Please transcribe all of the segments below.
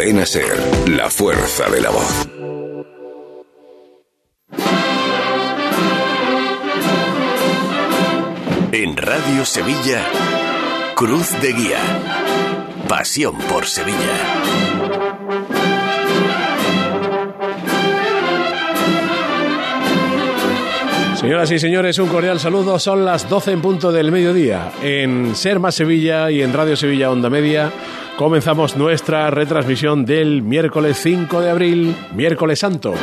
Cadena Ser, la fuerza de la voz. En Radio Sevilla, Cruz de Guía. Pasión por Sevilla. Señoras y señores, un cordial saludo. Son las 12 en punto del mediodía. En Serma Sevilla y en Radio Sevilla Onda Media comenzamos nuestra retransmisión del miércoles 5 de abril, miércoles santo.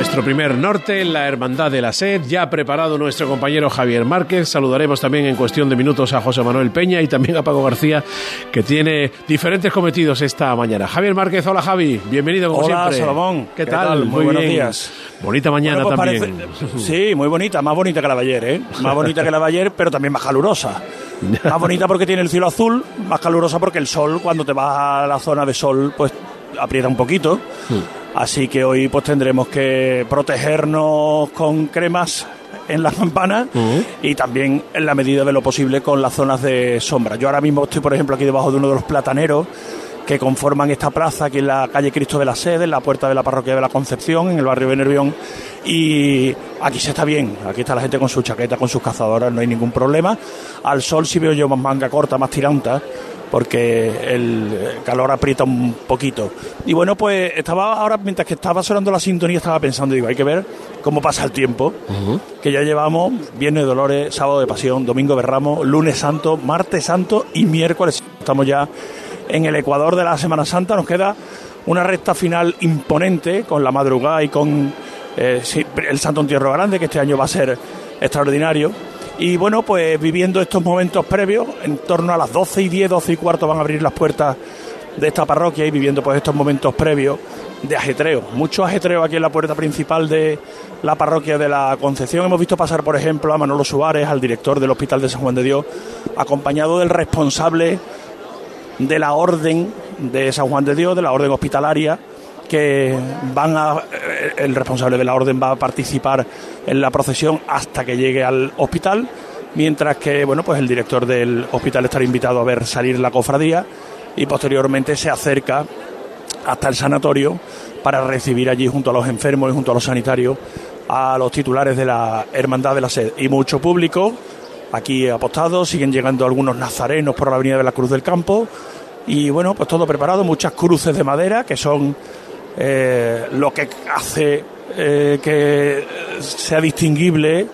Nuestro primer norte, la Hermandad de la Sed, ya preparado nuestro compañero Javier Márquez. Saludaremos también en cuestión de minutos a José Manuel Peña y también a Paco García, que tiene diferentes cometidos esta mañana. Javier Márquez, hola Javi, bienvenido como hola, siempre. Salomón. ¿Qué, tal? Muy, buenos días. Bonita mañana Bueno, pues también. parece- sí, muy bonita, más bonita que la de ayer, ¿eh? Más bonita que la de ayer, pero también más calurosa. Más bonita porque tiene el cielo azul, más calurosa porque el sol, cuando te vas a la zona de sol, pues aprieta un poquito. Así que hoy pues tendremos que protegernos con cremas en las campanas y también en la medida de lo posible con las zonas de sombra. Yo ahora mismo estoy, por ejemplo, aquí debajo de uno de los plataneros que conforman esta plaza aquí en la calle Cristo de la Sede, en la puerta de la parroquia de la Concepción, en el barrio de Nervión. Y aquí se está bien, aquí está la gente con su chaqueta, con sus cazadoras, no hay ningún problema. Al sol sí veo yo más manga corta, más tiranta, porque el calor aprieta un poquito. Y bueno, pues estaba ahora, mientras que estaba sonando la sintonía, estaba pensando, digo, hay que ver cómo pasa el tiempo, que ya llevamos Viernes de Dolores, Sábado de Pasión, Domingo de Ramos, Lunes Santo, Martes Santo y Miércoles. Estamos ya en el Ecuador de la Semana Santa, nos queda una recta final imponente con la madrugada y con eh, el Santo Entierro Grande, que este año va a ser extraordinario. Y bueno, pues viviendo estos momentos previos, en torno a las 12 y 10, 12 y cuarto van a abrir las puertas de esta parroquia y viviendo pues estos momentos previos de ajetreo. Mucho ajetreo aquí en la puerta principal de la parroquia de la Concepción. Hemos visto pasar, por ejemplo, a Manolo Suárez, al director del Hospital de San Juan de Dios, acompañado del responsable de la orden de San Juan de Dios, de la orden hospitalaria, que van a, el responsable de la orden va a participar en la procesión hasta que llegue al hospital, mientras que bueno pues el director del hospital estará invitado a ver salir la cofradía y posteriormente se acerca hasta el sanatorio para recibir allí junto a los enfermos y junto a los sanitarios a los titulares de la Hermandad de la Sed. Y mucho público aquí apostado, siguen llegando algunos nazarenos por la avenida de la Cruz del Campo. Y bueno, pues todo preparado, muchas cruces de madera que son eh, lo que hace eh, que sea distinguible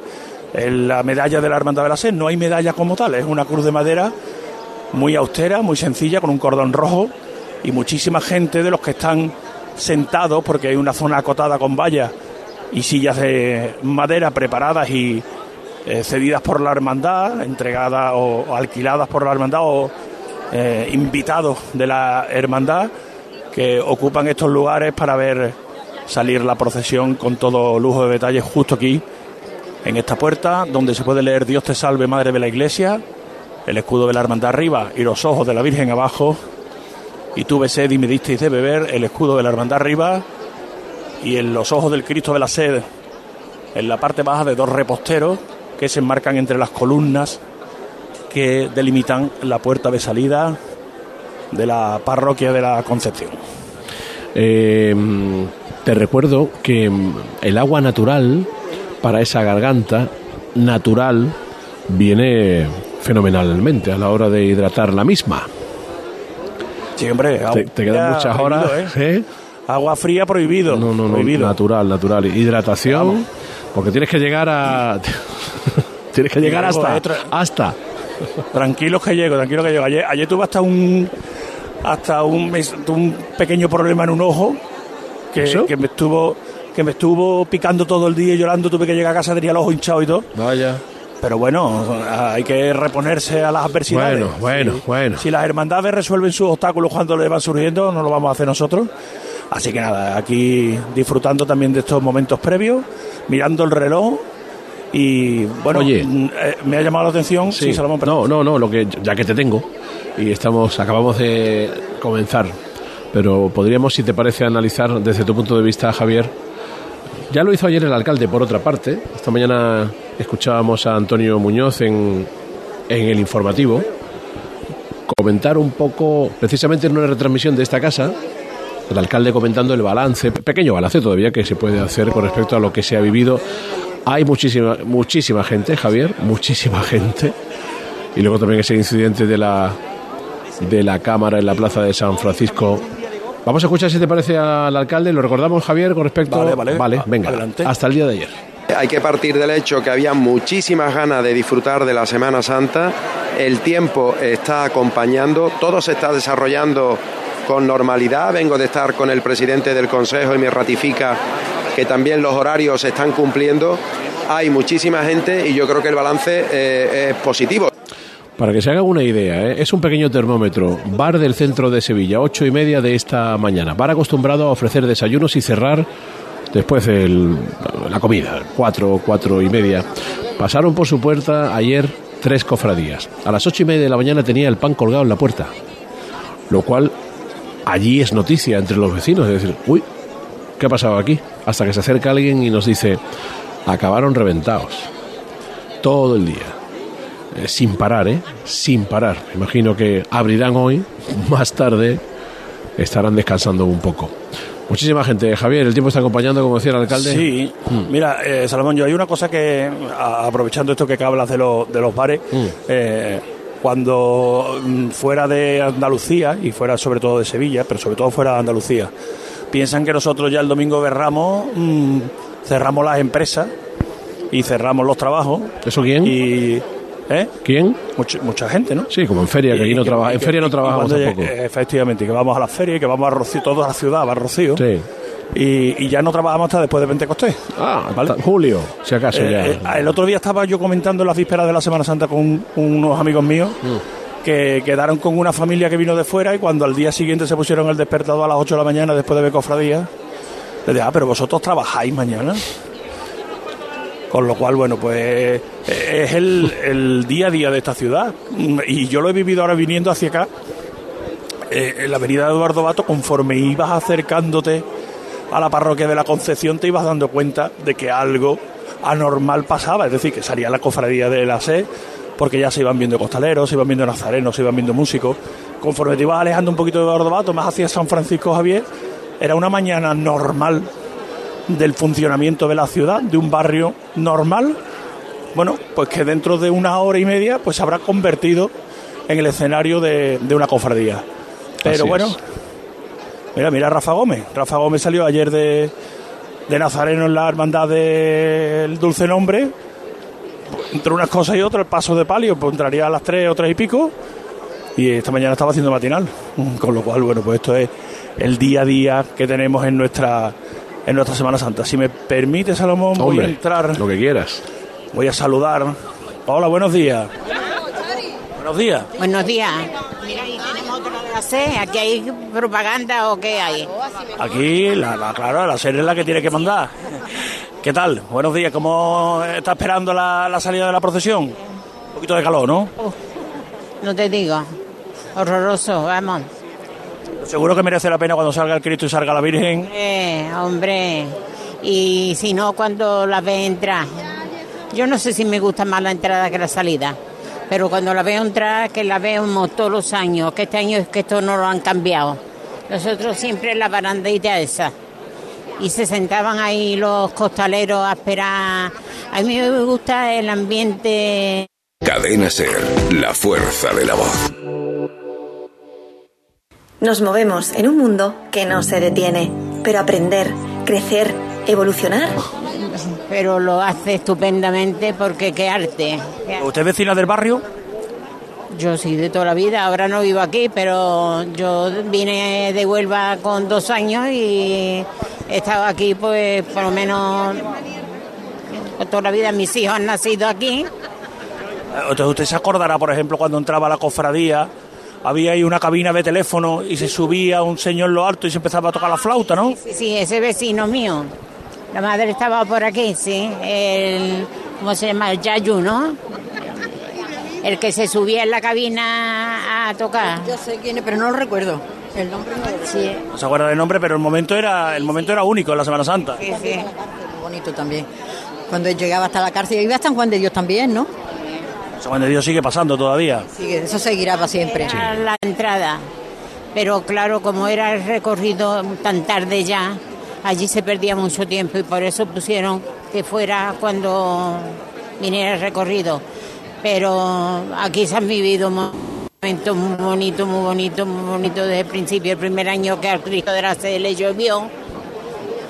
la medalla de la Hermandad de la Sed. No hay medalla como tal, es una cruz de madera muy austera, muy sencilla, con un cordón rojo y muchísima gente de los que están sentados, porque hay una zona acotada con vallas y sillas de madera preparadas y eh, cedidas por la hermandad, entregadas o, alquiladas por la hermandad o invitados de la hermandad que ocupan estos lugares para ver salir la procesión con todo lujo de detalles justo aquí en esta puerta donde se puede leer Dios te salve Madre de la Iglesia, el escudo de la hermandad arriba y los ojos de la Virgen abajo. Y tuve sed y me disteis de beber, el escudo de la hermandad arriba. Y en los ojos del Cristo de la sed en la parte baja de dos reposteros que se enmarcan entre las columnas que delimitan la puerta de salida de la parroquia de la Concepción. Eh, te recuerdo que mm, el agua natural para esa garganta natural viene fenomenalmente a la hora de hidratar la misma. Agua Te, te quedan muchas horas. ¿eh? ¿eh? Agua fría prohibido. No, no, no, prohibido. natural, natural. Hidratación, Vamos. porque tienes que llegar a. tienes que llegar hasta. Hasta. Tranquilos que llego, tranquilo que llego. Ayer, ayer tuve hasta un hasta un, mes- un pequeño problema en un ojo que, que me estuvo que me estuvo picando todo el día y llorando, tuve que llegar a casa, tenía el ojo hinchado y todo. Vaya. Pero bueno, hay que reponerse a las adversidades. Bueno, bueno, Si- bueno. Si las hermandades resuelven sus obstáculos cuando le van surgiendo, no lo vamos a hacer nosotros. Así que nada, aquí disfrutando también de estos momentos previos, mirando el reloj y bueno, Oye. mm, eh, me ha llamado la atención. Sí, Salomón, perdón. no, no, no, lo que ya que te tengo y estamos acabamos de comenzar, pero podríamos si te parece analizar desde tu punto de vista, Javier. Ya lo hizo ayer el alcalde por otra parte. Esta mañana escuchábamos a Antonio Muñoz en, en el informativo comentar un poco, precisamente en una retransmisión de esta casa, el alcalde comentando el balance, pequeño balance todavía que se puede hacer con respecto a lo que se ha vivido. Hay muchísima, muchísima gente, Javier, muchísima gente. Y luego también ese incidente de la, de la cámara en la plaza de San Francisco. Vamos a escuchar si te parece al alcalde. Lo recordamos, Javier, con respecto. Vale, vale. Vale, venga. adelante. Hasta el día de ayer. Hay que partir del hecho que había muchísimas ganas de disfrutar de la Semana Santa. El tiempo está acompañando, todo se está desarrollando con normalidad. Vengo de estar con el presidente del Consejo y me ratifica que también los horarios se están cumpliendo. Hay muchísima gente y yo creo que el balance eh, es positivo. Para que se hagan una idea, ¿eh? es un pequeño termómetro. Bar del centro de Sevilla, ocho y media de esta mañana. Bar acostumbrado a ofrecer desayunos y cerrar después de la comida, cuatro, cuatro y media. Pasaron por su puerta ayer tres cofradías. A las ocho y media de la mañana tenía el pan colgado en la puerta. Lo cual allí es noticia entre los vecinos. Es decir, uy, ¿qué ha pasado aquí? Hasta que se acerca alguien y nos dice, acabaron reventados. Todo el día. Eh, sin parar, ¿eh? Sin parar. Me imagino que abrirán hoy, más tarde estarán descansando un poco. Muchísima gente. Javier, el tiempo está acompañando, como decía el alcalde. Sí, mira, eh, Salomón, yo hay una cosa que, aprovechando esto que hablas de, los de los bares, eh, cuando mm, fuera de Andalucía, y fuera sobre todo de Sevilla, pero sobre todo fuera de Andalucía, piensan que nosotros ya el domingo de Ramos mm, cerramos las empresas y cerramos los trabajos. ¿Eso quién? Y, ¿eh? ¿Quién? Mucha, mucha gente, ¿no? Sí, como en feria, que Y aquí no trabaja. En feria no trabajamos tampoco. llegue- Efectivamente, y que vamos a la feria y que vamos a Rocío, toda la ciudad va a Rocío. Sí. Y, y ya no trabajamos hasta después de Pentecostés. Ah, Julio, si acaso Eh, ya. eh, el otro día estaba yo comentando en las vísperas de la Semana Santa con unos amigos míos Mm. Que quedaron con una familia que vino de fuera y cuando al día siguiente se pusieron el despertador a las 8 de la mañana después de ver cofradía, les dije, ah, pero vosotros trabajáis mañana. Con lo cual, bueno, pues eh, es el, día a día de esta ciudad. Y yo lo he vivido ahora viniendo hacia acá, eh, en la avenida Eduardo Bato, conforme ibas acercándote a la parroquia de la Concepción, te ibas dando cuenta de que algo anormal pasaba. Es decir, que salía la cofradía de la SE, porque ya se iban viendo costaleros, se iban viendo nazarenos, se iban viendo músicos. Conforme te ibas alejando un poquito de Eduardo Bato, más hacia San Francisco Javier, era una mañana normal del funcionamiento de la ciudad, de un barrio normal, bueno, pues que dentro de una hora y media pues se habrá convertido en el escenario de, de una cofradía. Pero Así bueno, es. mira, mira a Rafa Gómez. Rafa Gómez salió ayer de, de Nazareno en la hermandad del Dulce Nombre. Entre unas cosas y otras, el paso de palio, pues entraría a las tres o tres y pico. Y esta mañana estaba haciendo matinal. Con lo cual, bueno, pues esto es el día a día que tenemos en nuestra en nuestra Semana Santa. Si me permite, Salomón, voy a entrar, lo que quieras. voy a saludar. Hola, buenos días. Buenos días. Buenos días. Mira, ahí tenemos otra de la C. ¿Aquí hay propaganda o qué hay? Aquí, la, la- claro, la serie es la que tiene que mandar. ¿Qué tal? Buenos días. ¿Cómo está esperando la, la salida de la procesión? Un poquito de calor, ¿no? No te digo. Horroroso, vamos. Seguro que merece la pena cuando salga el Cristo y salga la Virgen. Eh, hombre. Y si no, cuando la ve entrar. Yo no sé si me gusta más la entrada que la salida. Pero cuando la veo entrar, que la vemos todos los años, que este año es que esto no lo han cambiado. Nosotros siempre la barandita esa. Y se sentaban ahí los costaleros a esperar. A mí me gusta el ambiente Cadena Ser, la fuerza de la voz. Nos movemos en un mundo que no se detiene, pero aprender, crecer, evolucionar, pero lo hace estupendamente porque qué arte. ¿Usted es vecina del barrio? Yo sí, de toda la vida, ahora no vivo aquí, pero yo vine de Huelva con dos años y he estado aquí pues por lo menos toda la vida. Mis hijos han nacido aquí. Entonces usted se acordará, por ejemplo, cuando entraba a la cofradía, había ahí una cabina de teléfono y se subía un señor en lo alto y se empezaba a tocar la flauta, ¿no? Sí, sí, ese vecino mío. La madre estaba por aquí, sí. El, ¿Cómo se llama? El Yayu, ¿no? El que se subía en la cabina a tocar. Yo sé quién es, pero no lo recuerdo. El nombre no lo recuerdo. Sí, No se acuerda del nombre, pero el momento era el momento era único en la Semana Santa. sí, sí. Muy bonito también. Cuando llegaba hasta la cárcel, iba hasta San Juan de Dios también, ¿no? San Juan de Dios sigue pasando todavía. Sigue, eso seguirá para siempre. Era la entrada. Pero claro, como era el recorrido tan tarde ya, allí se perdía mucho tiempo y por eso pusieron que fuera cuando viniera el recorrido. Pero aquí se han vivido momentos muy bonitos, muy bonitos, muy bonitos desde el principio. El primer año que al Cristo de la Sede le llovió,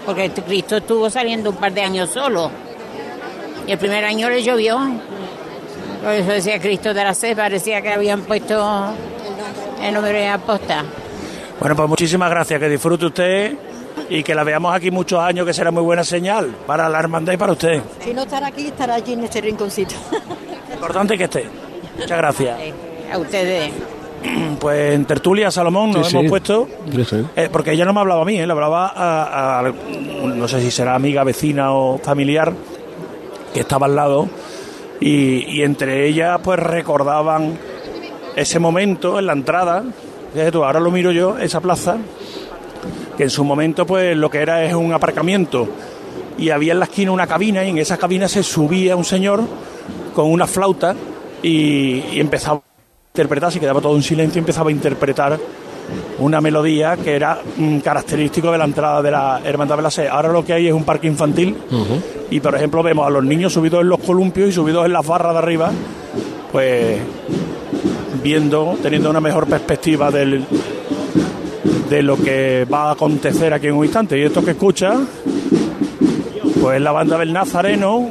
porque este Cristo estuvo saliendo un par de años solo. Y el primer año le llovió. Por eso decía Cristo de la Sed, parecía que habían puesto el nombre de aposta. Bueno, pues muchísimas gracias, que disfrute usted y que la veamos aquí muchos años, que será muy buena señal para la hermandad y para usted. Si no estará aquí, estará allí en este rinconcito. Importante que esté. Muchas gracias. A ustedes. Pues en tertulia, Salomón, nos Sí, sí. hemos puesto, sí. eh, porque ella no me hablaba a mí, eh, le hablaba a, a- no sé si será amiga, vecina o familiar, que estaba al lado, y, y entre ellas pues recordaban ese momento en la entrada, fíjate tú, ahora lo miro yo, esa plaza, que en su momento pues lo que era es un aparcamiento y había en la esquina una cabina y en esa cabina se subía un señor con una flauta y, y empezaba a interpretar, se quedaba todo en silencio empezaba a interpretar una melodía que era mm, característico de la entrada de la Hermandad de la Sé. Ahora lo que hay es un parque infantil y por ejemplo vemos a los niños subidos en los columpios y subidos en las barras de arriba, pues viendo, teniendo una mejor perspectiva del, de lo que va a acontecer aquí en un instante. Y esto que escucha, pues es la banda del Nazareno,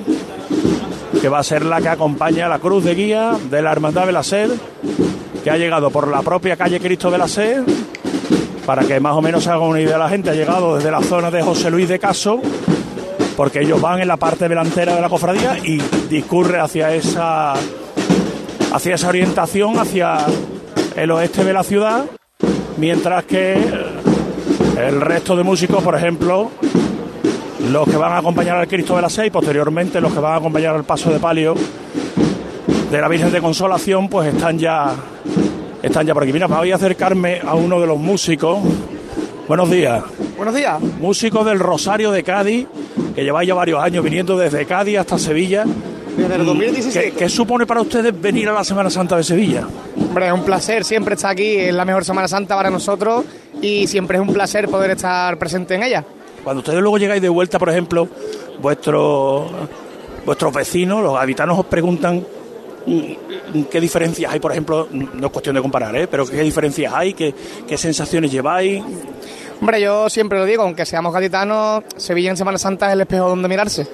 que va a ser la que acompaña a la cruz de guía de la Hermandad de la Sed, que ha llegado por la propia calle Cristo de la Sed, para que más o menos se haga una idea la gente, ha llegado desde la zona de José Luis de Caso, porque ellos van en la parte delantera de la cofradía y discurre hacia esa hacia esa orientación, hacia el oeste de la ciudad, mientras que el resto de músicos, por ejemplo, los que van a acompañar al Cristo de la Seis, posteriormente los que van a acompañar al paso de palio de la Virgen de Consolación, pues están ya están ya por aquí. Mira, voy a acercarme a uno de los músicos. Buenos días. Buenos días. Músico del Rosario de Cádiz, que lleváis ya varios años viniendo desde Cádiz hasta Sevilla. Desde el 2017. ¿Qué, qué supone para ustedes venir a la Semana Santa de Sevilla? Hombre, es un placer siempre estar aquí, es la mejor Semana Santa para nosotros y siempre es un placer poder estar presente en ella. Cuando ustedes luego llegáis de vuelta, por ejemplo, vuestros vuestros vecinos, los habitanos os preguntan mm, qué diferencias hay, por ejemplo, no es cuestión de comparar, ¿eh? pero qué diferencias hay, qué, qué sensaciones lleváis. Hombre, yo siempre lo digo, aunque seamos gaditanos, Sevilla en Semana Santa es el espejo donde mirarse.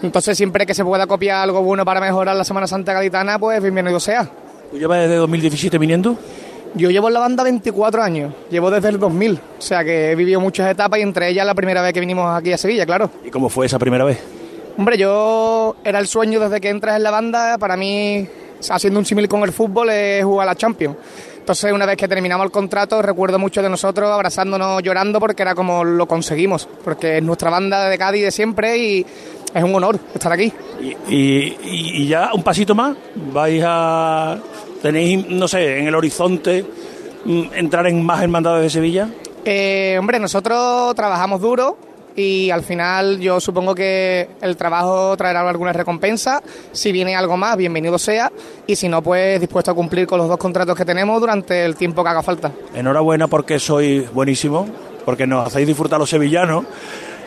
Entonces, siempre que se pueda copiar algo bueno para mejorar la Semana Santa gaditana, pues bienvenido sea. ¿Tú llevas desde 2017 viniendo? Yo llevo en la banda 24 años, llevo desde el 2000, o sea que he vivido muchas etapas y entre ellas la primera vez que vinimos aquí a Sevilla, claro. ¿Y cómo fue esa primera vez? Hombre, yo era el sueño desde que entras en la banda, para mí, haciendo un símil con el fútbol, es jugar a la Champions. Entonces, una vez que terminamos el contrato, recuerdo mucho de nosotros abrazándonos, llorando, porque era como lo conseguimos, porque es nuestra banda de Cádiz de siempre y es un honor estar aquí. Y, y- y- y ya un pasito más, vais a... tenéis, no sé, en el horizonte mm, entrar en más hermandades de Sevilla. Eh, hombre, nosotros trabajamos duro y al final yo supongo que el trabajo traerá alguna recompensa. Si viene algo más, bienvenido sea. Y si no, pues dispuesto a cumplir con los dos contratos que tenemos durante el tiempo que haga falta. Enhorabuena porque sois buenísimo, porque nos hacéis disfrutar los sevillanos.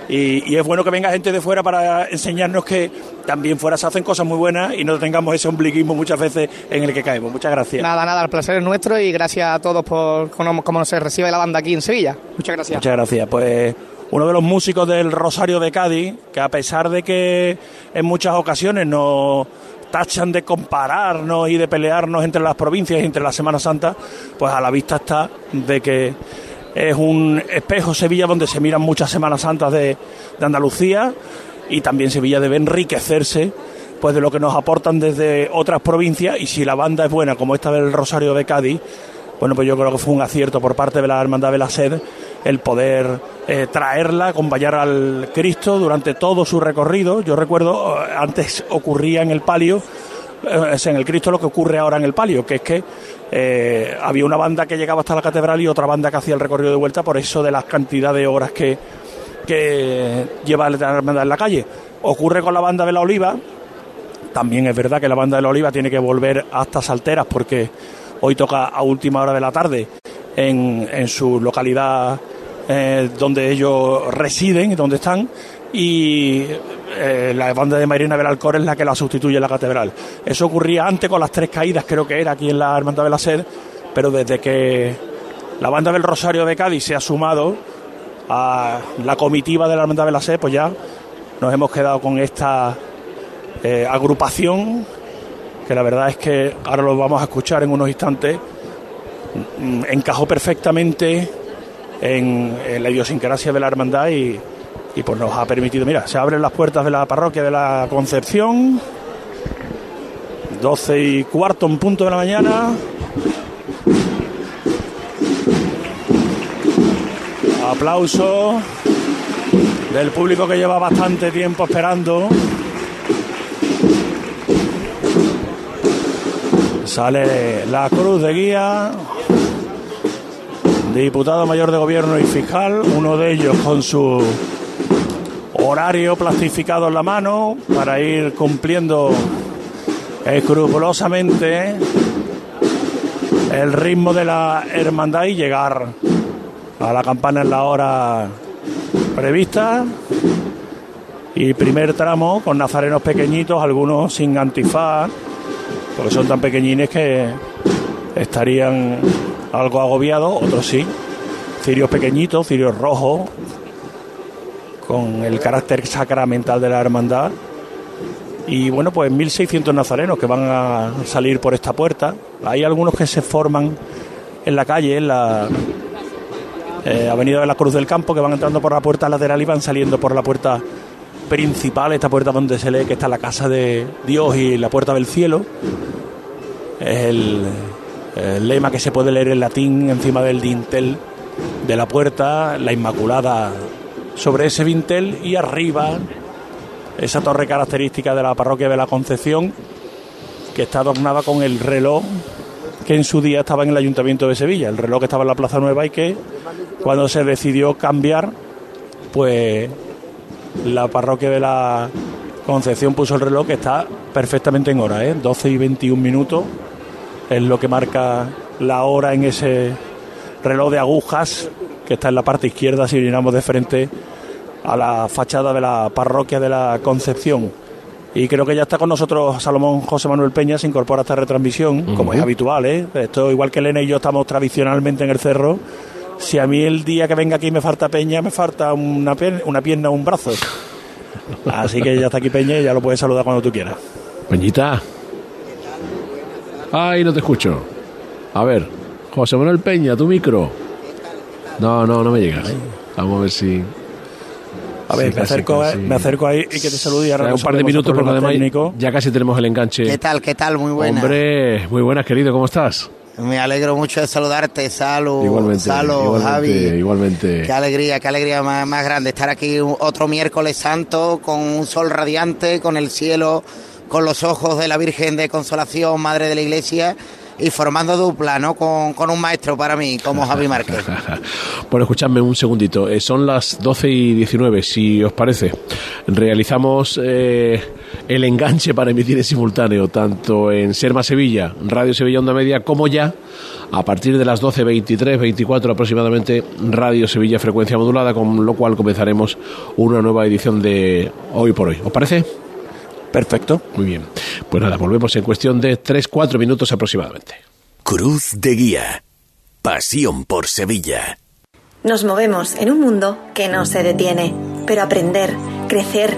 Y, y es bueno que venga gente de fuera para enseñarnos que también fuera se hacen cosas muy buenas y no tengamos ese ombliguismo muchas veces en el que caemos. Muchas gracias. Nada, nada, el placer es nuestro y gracias a todos por cómo, cómo se recibe la banda aquí en Sevilla. Muchas gracias. Muchas gracias. Pues uno de los músicos del Rosario de Cádiz, que a pesar de que en muchas ocasiones nos tachan de compararnos y de pelearnos entre las provincias y entre la Semana Santa, pues a la vista está de que es un espejo Sevilla donde se miran muchas Semanas Santas de, de Andalucía y también Sevilla debe enriquecerse pues de lo que nos aportan desde otras provincias y si la banda es buena como esta del Rosario de Cádiz bueno, pues yo creo que fue un acierto por parte de la Hermandad de la Sed el poder eh, traerla, acompañar al Cristo durante todo su recorrido. Yo recuerdo, eh, antes ocurría en el palio, eh, es en el Cristo lo que ocurre ahora en el palio, que es que eh, había una banda que llegaba hasta la catedral y otra banda que hacía el recorrido de vuelta por eso de las cantidad de horas que, que lleva la Hermandad en la calle. Ocurre con la banda de la Oliva, También es verdad que la banda de la Oliva tiene que volver hasta Salteras porque hoy toca a última hora de la tarde en, en su localidad eh, donde ellos residen y donde están y eh, la banda de Marina Belalcor es la que la sustituye en la catedral. Eso ocurría antes con las tres caídas, creo que era aquí en la Hermandad de la Sed, pero desde que la banda del Rosario de Cádiz se ha sumado a la comitiva de la Hermandad de la Sed, pues ya nos hemos quedado con esta eh, agrupación que la verdad es que ahora lo vamos a escuchar en unos instantes, mm, encajó perfectamente en, en la idiosincrasia de la hermandad y, y pues nos ha permitido, mira, se abren las puertas de la parroquia de la Concepción, 12 y cuarto en punto de la mañana. Aplauso del público que lleva bastante tiempo esperando. Sale la cruz de guía, diputado mayor de gobierno y fiscal, uno de ellos con su horario plastificado en la mano para ir cumpliendo escrupulosamente el ritmo de la hermandad y llegar a la campana en la hora prevista. Y primer tramo con nazarenos pequeñitos, algunos sin antifaz, porque son tan pequeñines que estarían algo agobiados, otros sí. Cirios pequeñitos, cirios rojos, con el carácter sacramental de la hermandad. Y bueno, pues 1.600 nazarenos que van a salir por esta puerta. Hay algunos que se forman en la calle, en la eh, Avenida de la Cruz del Campo, que van entrando por la puerta lateral y van saliendo por la puerta principal, esta puerta donde se lee que está la casa de Dios y la puerta del cielo. Es el, el lema que se puede leer en latín encima del dintel de la puerta, la Inmaculada sobre ese dintel y arriba esa torre característica de la parroquia de la Concepción que está adornada con el reloj que en su día estaba en el Ayuntamiento de Sevilla, el reloj que estaba en la Plaza Nueva y que cuando se decidió cambiar, pues la parroquia de la Concepción puso el reloj que está perfectamente en hora, ¿eh? 12 y 21 minutos es lo que marca la hora en ese reloj de agujas que está en la parte izquierda si miramos de frente a la fachada de la parroquia de la Concepción. Y creo que ya está con nosotros Salomón José Manuel Peña, se incorpora a esta retransmisión, como es habitual, ¿eh? Esto igual que Elena y yo estamos tradicionalmente en el cerro. Si a mí el día que venga aquí me falta Peña, me falta una, pierna, una pierna o un brazo. Así que ya está aquí Peña y ya lo puedes saludar cuando tú quieras. Peñita. Ay, no te escucho. A ver, José Manuel Peña, tu micro. No, no, no me llegas. Vamos a ver si. A ver, Sí, me, casi, acerco, casi. eh, me acerco ahí y que te salude y ahora un par de minutos porque problema además técnico. ya casi tenemos el enganche. ¿Qué tal? ¿Qué tal? Muy buena. Hombre, muy buenas, querido, ¿cómo estás? Me alegro mucho de saludarte, Salu, igualmente, Salo, igualmente, Javi. igualmente. Qué alegría, qué alegría más, más grande estar aquí otro miércoles santo con un sol radiante, con el cielo, con los ojos de la Virgen de Consolación, Madre de la Iglesia, y formando dupla, ¿no? Con, con un maestro para mí, como Javi Márquez. Bueno, escuchadme un segundito. Eh, son las 12 y 19, si os parece. Realizamos eh, el enganche para emitir en simultáneo, tanto en Serma Sevilla, Radio Sevilla Onda Media, como ya a partir de las 12, 23, 24 aproximadamente, Radio Sevilla Frecuencia Modulada, con lo cual comenzaremos una nueva edición de Hoy por Hoy. ¿Os parece? Perfecto. Muy bien. Pues nada, volvemos en cuestión de 3-4 minutos aproximadamente. Cruz de Guía. Pasión por Sevilla. Nos movemos en un mundo que no se detiene, pero aprender, crecer,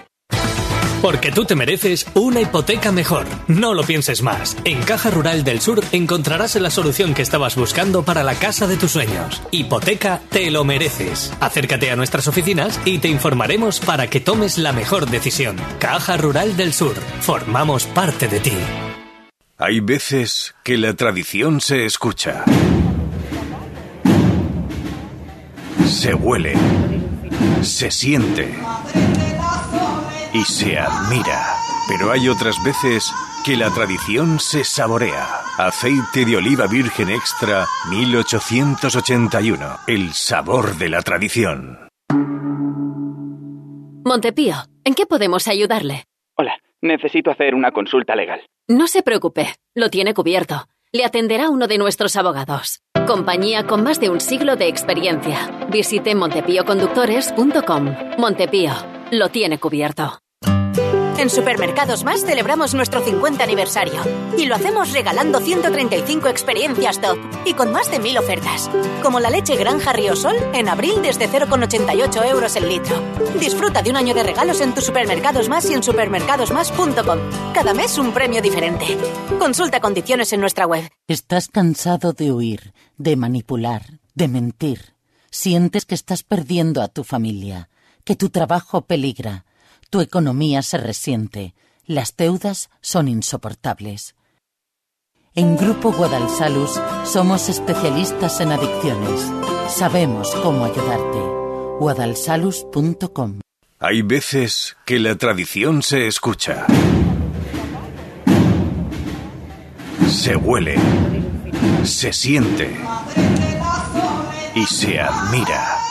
Porque tú te mereces una hipoteca mejor. No lo pienses más. En Caja Rural del Sur encontrarás la solución que estabas buscando para la casa de tus sueños. Hipoteca te lo mereces. Acércate a nuestras oficinas y te informaremos para que tomes la mejor decisión. Caja Rural del Sur. Formamos parte de ti. Hay veces que la tradición se escucha. Se huele. Se siente. Y se admira. Pero hay otras veces que la tradición se saborea. Aceite de oliva virgen extra 1881. El sabor de la tradición. Montepío, ¿en qué podemos ayudarle? Hola, necesito hacer una consulta legal. No se preocupe, lo tiene cubierto. Le atenderá uno de nuestros abogados. Compañía con más de un siglo de experiencia. Visite montepíoconductores.com. Montepío, lo tiene cubierto. En Supermercados Más celebramos nuestro 50 aniversario y lo hacemos regalando 135 experiencias top y con más de 1000 ofertas, como la leche Granja Riosol en abril desde 0,88 euros el litro. Disfruta de un año de regalos en tus Supermercados Más y en supermercadosmás.com. Cada mes un premio diferente. Consulta condiciones en nuestra web. ¿Estás cansado de huir, de manipular, de mentir? ¿Sientes que estás perdiendo a tu familia, que tu trabajo peligra? Tu economía se resiente. Las deudas son insoportables. En Grupo Guadalsalus somos especialistas en adicciones. Sabemos cómo ayudarte. guadalsalus.com Hay veces que la tradición se escucha. Se huele. Se siente. Y se admira.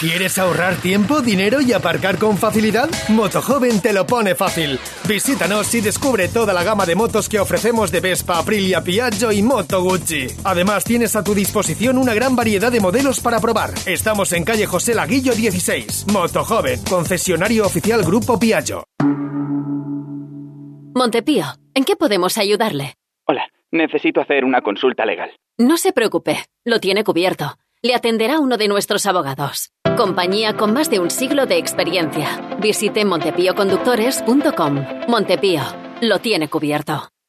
¿Quieres ahorrar tiempo, dinero y aparcar con facilidad? Motojoven te lo pone fácil. Visítanos y descubre toda la gama de motos que ofrecemos de Vespa, Aprilia, Piaggio y Moto Gucci. Además, tienes a tu disposición una gran variedad de modelos para probar. Estamos en calle José Laguillo 16. Motojoven, concesionario oficial Grupo Piaggio. Montepío, ¿en qué podemos ayudarle? Hola, necesito hacer una consulta legal. No se preocupe, lo tiene cubierto. Le atenderá uno de nuestros abogados. Compañía con más de un siglo de experiencia. Visite montepíoconductores.com. Montepío, lo tiene cubierto.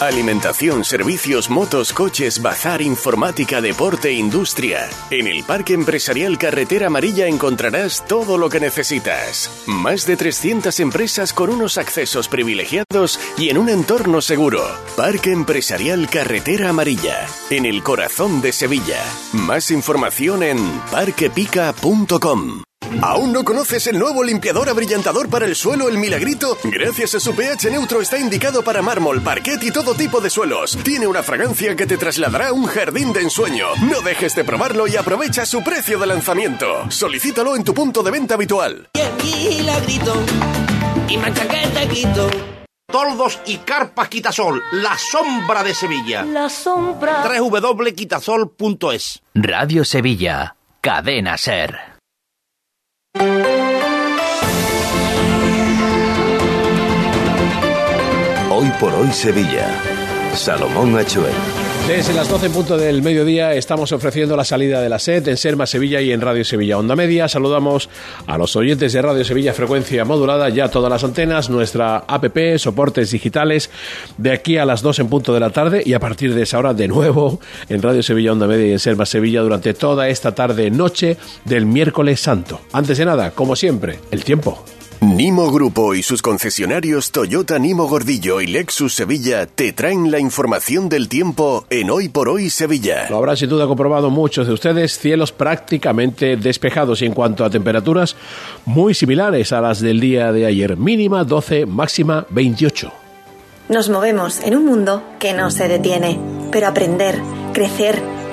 Alimentación, servicios, motos, coches, bazar, informática, deporte, industria. En el Parque Empresarial Carretera Amarilla encontrarás todo lo que necesitas. Más de 300 empresas con unos accesos privilegiados y en un entorno seguro. Parque Empresarial Carretera Amarilla, en el corazón de Sevilla. Más información en parquepica.com. ¿Aún no conoces el nuevo limpiador abrillantador para el suelo El Milagrito? Gracias a su pH neutro está indicado para mármol, parquet y todo tipo de suelos. Tiene una fragancia que te trasladará a un jardín de ensueño. No dejes de probarlo y aprovecha su precio de lanzamiento. Solicítalo en tu punto de venta habitual. Milagrito y mancha que te quito. Toldos y carpas Quitasol, la sombra de Sevilla. La sombra. www.quitasol.es Radio Sevilla, Cadena Ser. Hoy por hoy Sevilla. Salomón Achuel. Desde las 12 en punto del mediodía estamos ofreciendo la salida de la SED en Serma Sevilla y en Radio Sevilla Onda Media. Saludamos a los oyentes de Radio Sevilla Frecuencia Modulada, ya todas las antenas, nuestra app, soportes digitales, de aquí a las 2 en punto de la tarde y a partir de esa hora de nuevo en Radio Sevilla Onda Media y en Serma Sevilla durante toda esta tarde noche del miércoles santo. Antes de nada, como siempre, el tiempo. Nimo Grupo y sus concesionarios Toyota Nimo Gordillo y Lexus Sevilla te traen la información del tiempo en Hoy por Hoy Sevilla. Lo habrán sin duda comprobado muchos de ustedes, cielos prácticamente despejados y en cuanto a temperaturas muy similares a las del día de ayer, mínima 12, máxima 28. Nos movemos en un mundo que no se detiene, pero aprender, crecer,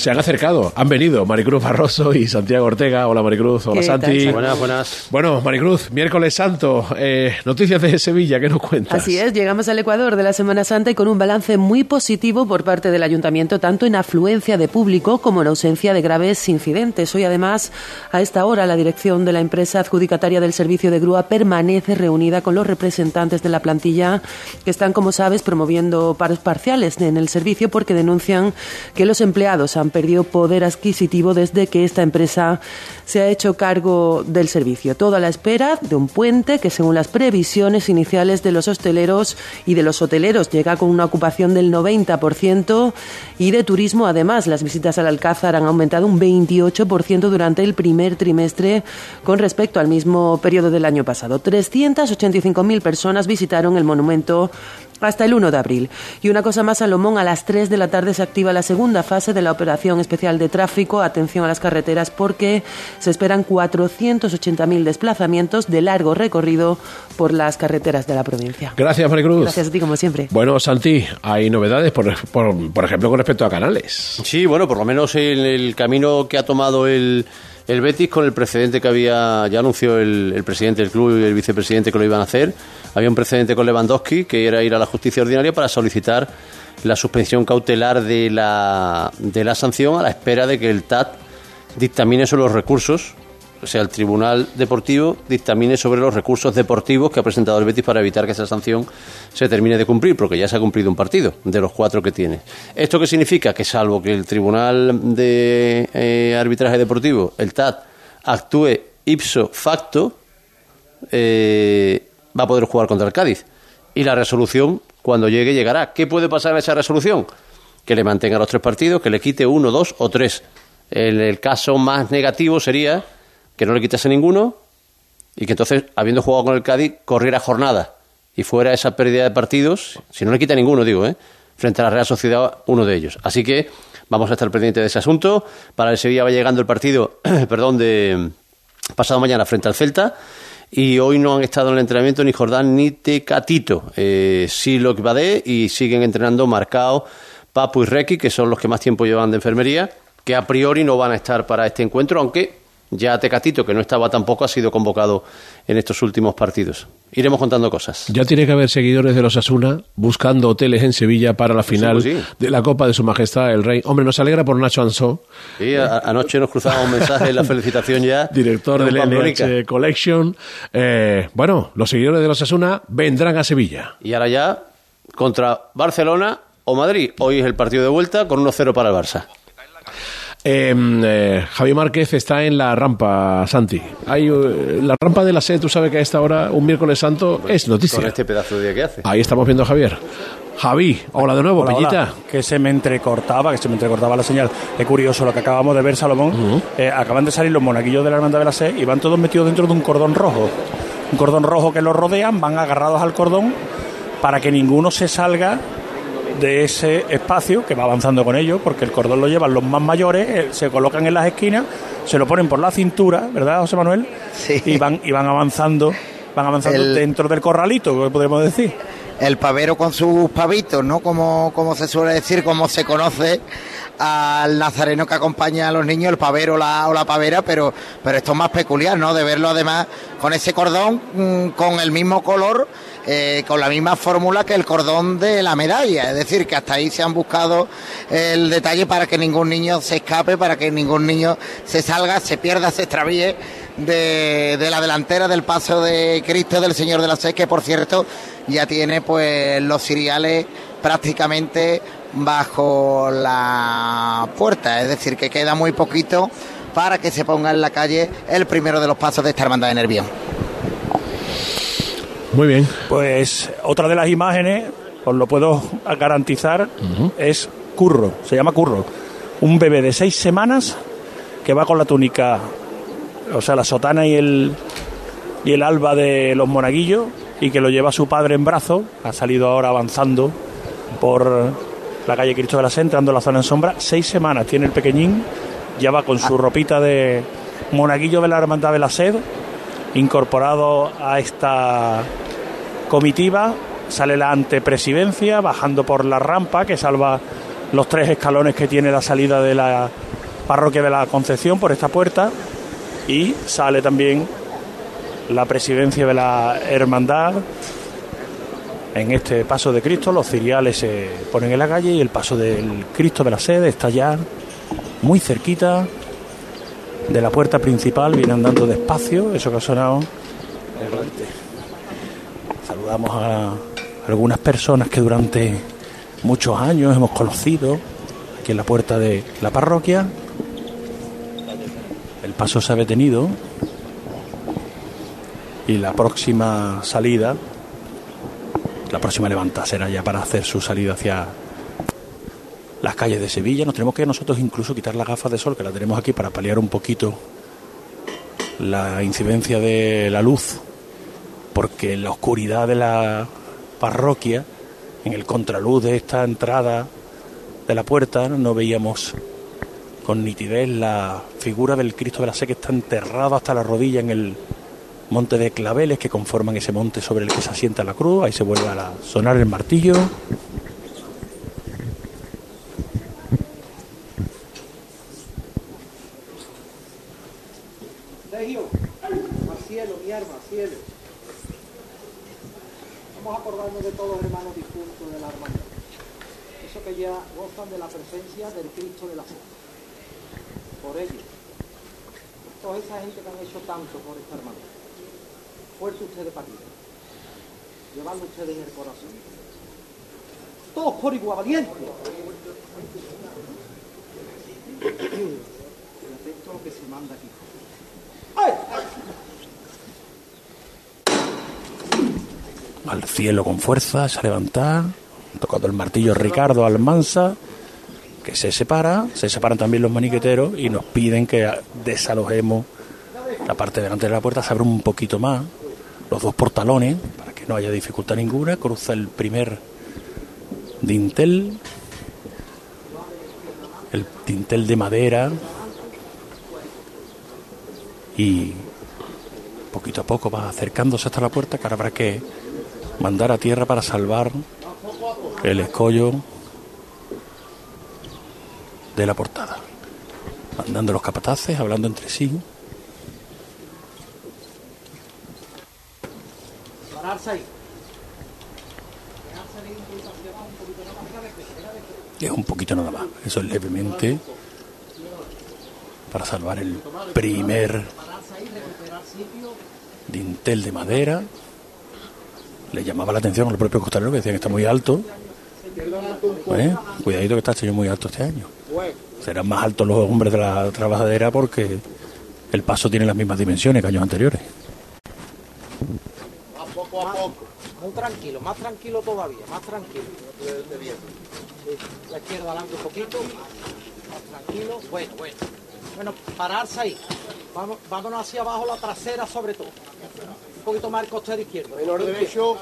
Se han acercado, han venido Maricruz Barroso y Santiago Ortega. Hola Maricruz, hola ¿Qué tal, Santi. Santi? Buenas, buenas. Bueno, Maricruz, miércoles santo, eh, noticias de Sevilla, ¿qué nos cuentas? Así es, llegamos al Ecuador de la Semana Santa y con un balance muy positivo por parte del Ayuntamiento, tanto en afluencia de público como en ausencia de graves incidentes. Hoy, además, a esta hora, la dirección de la empresa adjudicataria del servicio de grúa permanece reunida con los representantes de la plantilla que están, como sabes, promoviendo paros parciales en el servicio porque denuncian que los empleados han perdido poder adquisitivo desde que esta empresa se ha hecho cargo del servicio. Todo a la espera de un puente que, según las previsiones iniciales de los hosteleros y de los hoteleros, llega con una ocupación del 90% y de turismo. Además, las visitas al Alcázar han aumentado un 28% durante el primer trimestre con respecto al mismo periodo del año pasado. 385.000 personas visitaron el monumento hasta el 1 de abril. Y una cosa más, Salomón, a las 3 de la tarde se activa la segunda fase de la operación especial de tráfico. Atención a las carreteras porque se esperan 480.000 desplazamientos de largo recorrido por las carreteras de la provincia. Gracias, Maricruz. Gracias a ti, como siempre. Bueno, Santi, hay novedades, por, por, por ejemplo, con respecto a Canales. Sí, bueno, por lo menos el, el camino que ha tomado el, el Betis con el precedente que había, ya anunció el, presidente del club y el vicepresidente que lo iban a hacer. Había un precedente con Lewandowski, que era ir a la justicia ordinaria para solicitar la suspensión cautelar de la, de la sanción a la espera de que el TAT dictamine sobre los recursos, o sea, el Tribunal Deportivo dictamine sobre los recursos deportivos que ha presentado el Betis para evitar que esa sanción se termine de cumplir, porque ya se ha cumplido un partido de los cuatro que tiene. ¿Esto qué significa? Que salvo que el Tribunal de eh, Arbitraje Deportivo, el TAT, actúe ipso facto, eh, va a poder jugar contra el Cádiz. Y la resolución, cuando llegue, llegará. ¿Qué puede pasar en esa resolución? Que le mantenga los tres partidos, que le quite uno, dos o tres. En el caso más negativo sería que no le quitase ninguno y que entonces, habiendo jugado con el Cádiz, corriera jornada y fuera esa pérdida de partidos, si no le quita ninguno, digo, ¿eh? frente a la Real Sociedad, uno de ellos. Así que vamos a estar pendientes de ese asunto. Para el Sevilla va llegando el partido, perdón, de pasado mañana frente al Celta. Y hoy no han estado en el entrenamiento ni Jordán ni Tecatito. Eh, sí lo que va de y siguen entrenando Marcao, Papu y Requi, que son los que más tiempo llevan de enfermería, que a priori no van a estar para este encuentro, aunque Ya Tecatito, que no estaba tampoco, ha sido convocado en estos últimos partidos. Iremos contando cosas. Ya tiene que haber seguidores de los Asuna buscando hoteles en Sevilla para la final pues sí. de la Copa de Su Majestad el Rey. Hombre, nos alegra por Nacho Ansó, Sí, a- anoche nos cruzaba un mensaje, la felicitación ya. director de Pamplónica. NH Collection. Eh, bueno, los seguidores de los Asuna vendrán a Sevilla. Y ahora ya contra Barcelona o Madrid. Hoy es el partido de vuelta con 1-0 para el Barça. Eh, eh, Javier Márquez está en la rampa, Santi. Hay, eh, la rampa de la sede, tú sabes que a esta hora, un miércoles santo, es noticia. Con este pedazo de día que hace. Ahí estamos viendo a Javier. Javi, hola de nuevo, Hola. Que se me entrecortaba, que se me entrecortaba la señal. Es curioso lo que acabamos de ver, Salomón. Eh, acaban de salir los monaguillos de la Hermandad de la Sed y van todos metidos dentro de un cordón rojo. Un cordón rojo que los rodean, van agarrados al cordón para que ninguno se salga de ese espacio que va avanzando con ellos, porque el cordón lo llevan los más mayores, eh, se colocan en las esquinas, se lo ponen por la cintura, ¿verdad, José Manuel? Y van, y van avanzando, van avanzando El- dentro del corralito, que podemos decir. El pavero con sus pavitos, ¿no? Como, como se suele decir, como se conoce al nazareno que acompaña a los niños, el pavero la, o la pavera, pero, pero esto es más peculiar, ¿no? De verlo además con ese cordón, mm, con el mismo color, eh, con la misma fórmula que el cordón de la medalla. Es decir, que hasta ahí se han buscado el detalle para que ningún niño se escape, para que ningún niño se salga, se pierda, se extravíe de, de la delantera del paso de Cristo del Señor de la Sed, que por cierto ya tiene pues los ciriales prácticamente bajo la puerta, es decir, que queda muy poquito para que se ponga en la calle el primero de los pasos de esta hermandad de Nervión. Muy bien. Pues otra de las imágenes, os lo puedo garantizar, es Curro, se llama Curro. Un bebé de seis semanas que va con la túnica, o sea, la sotana y el, y el alba de los monaguillos y que lo lleva su padre en brazo. Ha salido ahora avanzando por la calle Cristo de la Sed, entrando en la zona en sombra. Seis semanas tiene el pequeñín, ya va con su ropita de monaguillo de la Hermandad de la Sed, incorporado a esta comitiva. Sale la antepresidencia, bajando por la rampa que salva los tres escalones que tiene la salida de la parroquia de la Concepción por esta puerta. Y sale también la presidencia de la hermandad en este paso de Cristo. Los ciriales se ponen en la calle y el paso del Cristo de la sede está ya muy cerquita de la puerta principal. Viene andando despacio, eso que ha sonado. Saludamos a algunas personas que durante muchos años hemos conocido aquí en la puerta de la parroquia. El paso se ha detenido y la próxima salida, la próxima levanta será ya para hacer su salida hacia las calles de Sevilla. Nos tenemos que nosotros incluso quitar las gafas de sol que la tenemos aquí para paliar un poquito la incidencia de la luz, porque en la oscuridad de la parroquia, en el contraluz de esta entrada de la puerta, no veíamos con nitidez la figura del Cristo de la Sé que está enterrado hasta la rodilla en el monte de claveles que conforman ese monte sobre el que se asienta la cruz. Ahí se vuelve a sonar el martillo. Sergio, al cielo, mi arma, al cielo. De todos hermanos difuntos de la hermandad. Eso que ya gozan de la presencia del Cristo de la fe. Por ellos. Por toda esa gente que han hecho tanto por esta hermandad. Fuerte ustedes para arriba. Llevando ustedes en el corazón. Todos por igual, a lo que se manda aquí. Al cielo con fuerza, se levanta, tocando el martillo Ricardo Almanza, que se separa, se separan también los maniqueteros y nos piden que desalojemos la parte delante de la puerta, se abre un poquito más, los dos portalones, para que no haya dificultad ninguna, cruza el primer dintel, el dintel de madera y poquito a poco va acercándose hasta la puerta que ahora habrá que mandar a tierra para salvar el escollo de la portada. Mandando los capataces, hablando entre sí. Es un poquito nada más, eso es levemente para salvar el primer dintel de madera le llamaba la atención a los propios costaleros que decían que está muy alto. ¿Eh? Cuidadito que está este año muy alto este año. Serán más altos los hombres de la trabajadera porque el paso tiene las mismas dimensiones que años anteriores. Más poco a poco. Muy tranquilo, más tranquilo todavía, más tranquilo. Sí, La izquierda adelante un poquito. Más tranquilo. Bueno, bueno. Bueno, pararse ahí. Vamos, vámonos hacia abajo, la trasera sobre todo. Un poquito más el costero izquierdo. Menor derecho,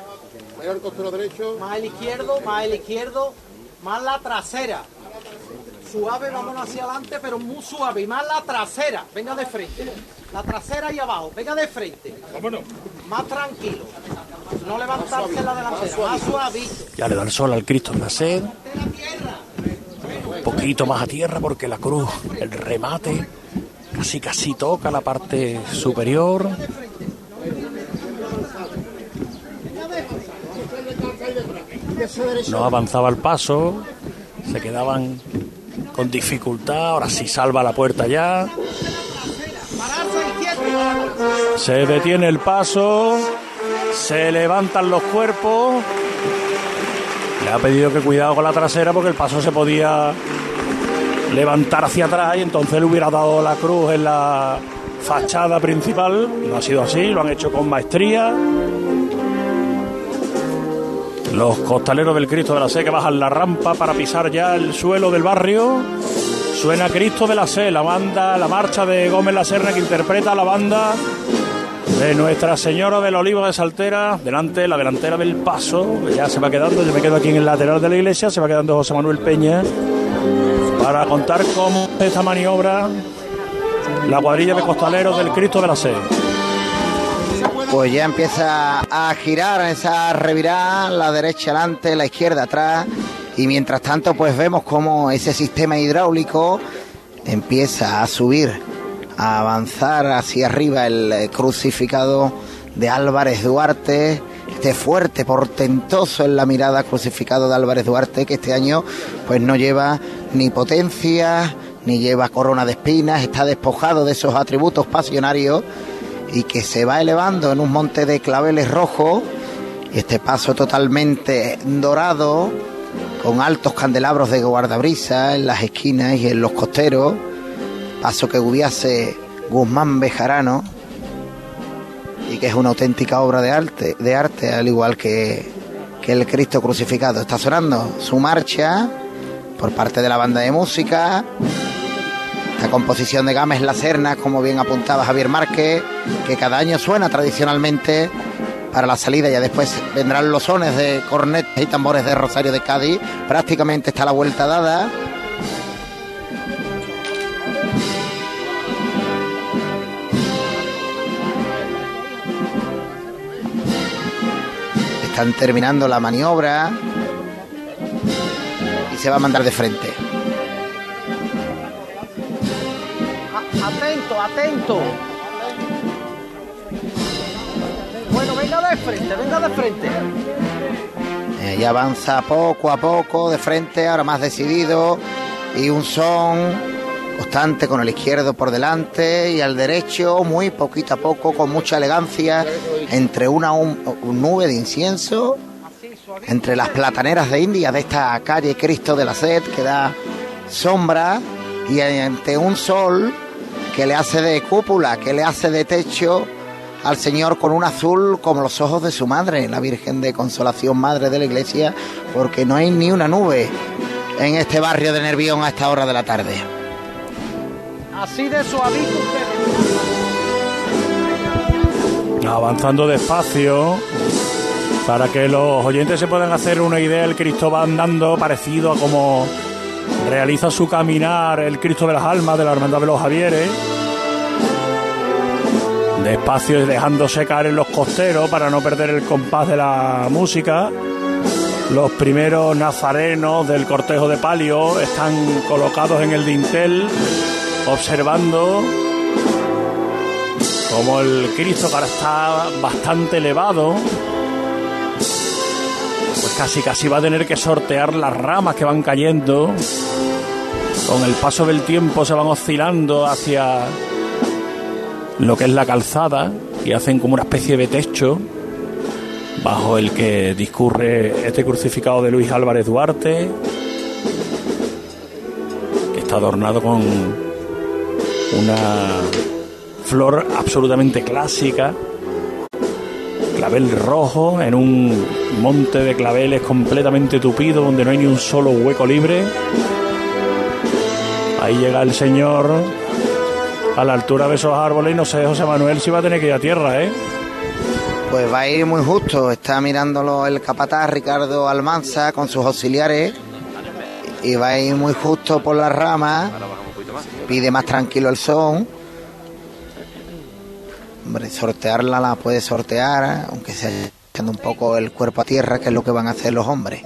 mayor costero derecho. Más el izquierdo, más el izquierdo, más la trasera. Suave, vámonos hacia adelante, pero muy suave. Y más la trasera. Venga de frente. La trasera y abajo. Venga de frente. Vámonos. Más tranquilo. No levantarse la delantera. Más suavito. Ya le da el sol al Cristo en la sed. Un poquito más a tierra porque la cruz, el remate, casi casi toca la parte superior. No avanzaba el paso, se quedaban con dificultad, ahora sí salva la puerta ya. Se detiene el paso, se levantan los cuerpos. Le ha pedido que cuidado con la trasera porque el paso se podía levantar hacia atrás y entonces le hubiera dado la cruz en la fachada principal. No ha sido así, lo han hecho con maestría. Los costaleros del Cristo de la Sé que bajan la rampa para pisar ya el suelo del barrio. Suena Cristo de la Sé, la banda, la marcha de Gómez La Serna que interpreta la banda de Nuestra Señora del Olivo de Saltera, delante, la delantera del paso, ya se va quedando, yo me quedo aquí en el lateral de la iglesia, se va quedando José Manuel Peña para contar cómo esta maniobra la cuadrilla de costaleros del Cristo de la Sé. Pues ya empieza a girar esa revirada, la derecha adelante, la izquierda atrás. Y mientras tanto, pues vemos cómo ese sistema hidráulico empieza a subir, a avanzar hacia arriba el eh, crucificado de Álvarez Duarte. Este fuerte, portentoso en la mirada crucificado de Álvarez Duarte, que este año pues no lleva ni potencia, ni lleva corona de espinas, está despojado de esos atributos pasionarios y que se va elevando en un monte de claveles rojos. Este paso totalmente dorado, con altos candelabros de guardabrisa en las esquinas y en los costeros. Paso que hubiese Guzmán Bejarano y que es una auténtica obra de arte, de arte al igual que, que el Cristo crucificado. Está sonando su marcha por parte de la banda de música. La composición de Gámez La Serna, como bien apuntaba Javier Márquez, que cada año suena tradicionalmente para la salida. Ya después vendrán los sones de cornetas y tambores de Rosario de Cádiz. Prácticamente está la vuelta dada. Están terminando la maniobra y se va a mandar de frente. Atento. Bueno, venga de frente, venga de frente. Eh, ya avanza poco a poco de frente, ahora más decidido y un son constante con el izquierdo por delante y al derecho muy poquito a poco con mucha elegancia entre una un- un nube de incienso entre las plataneras de India de esta calle Cristo de la Sed que da sombra y ante un sol que le hace de cúpula, que le hace de techo al Señor con un azul como los ojos de su madre, la Virgen de Consolación, Madre de la Iglesia, porque no hay ni una nube en este barrio de Nervión a esta hora de la tarde. Así de suavito. Avanzando despacio para que los oyentes se puedan hacer una idea. El Cristo va andando parecido a como realiza su caminar el Cristo de las Almas de la Hermandad de los Javieres. Despacio y dejándose caer en los costeros para no perder el compás de la música. Los primeros nazarenos del cortejo de palio están colocados en el dintel, observando como el Cristo ahora está bastante elevado, casi casi va a tener que sortear las ramas que van cayendo. Con el paso del tiempo se van oscilando hacia lo que es la calzada y hacen como una especie de techo bajo el que discurre este crucificado de Luis Álvarez Duarte, que está adornado con una flor absolutamente clásica, clavel rojo en un monte de claveles completamente tupido donde no hay ni un solo hueco libre. Ahí llega el señor a la altura de esos árboles y no sé, José Manuel, si va a tener que ir a tierra, ¿eh? Pues va a ir muy justo, está mirándolo el capataz Ricardo Almanza con sus auxiliares y va a ir muy justo por las ramas, pide más tranquilo el son. Hombre, sortearla la puede sortear, aunque sea echando un poco el cuerpo a tierra, que es lo que van a hacer los hombres.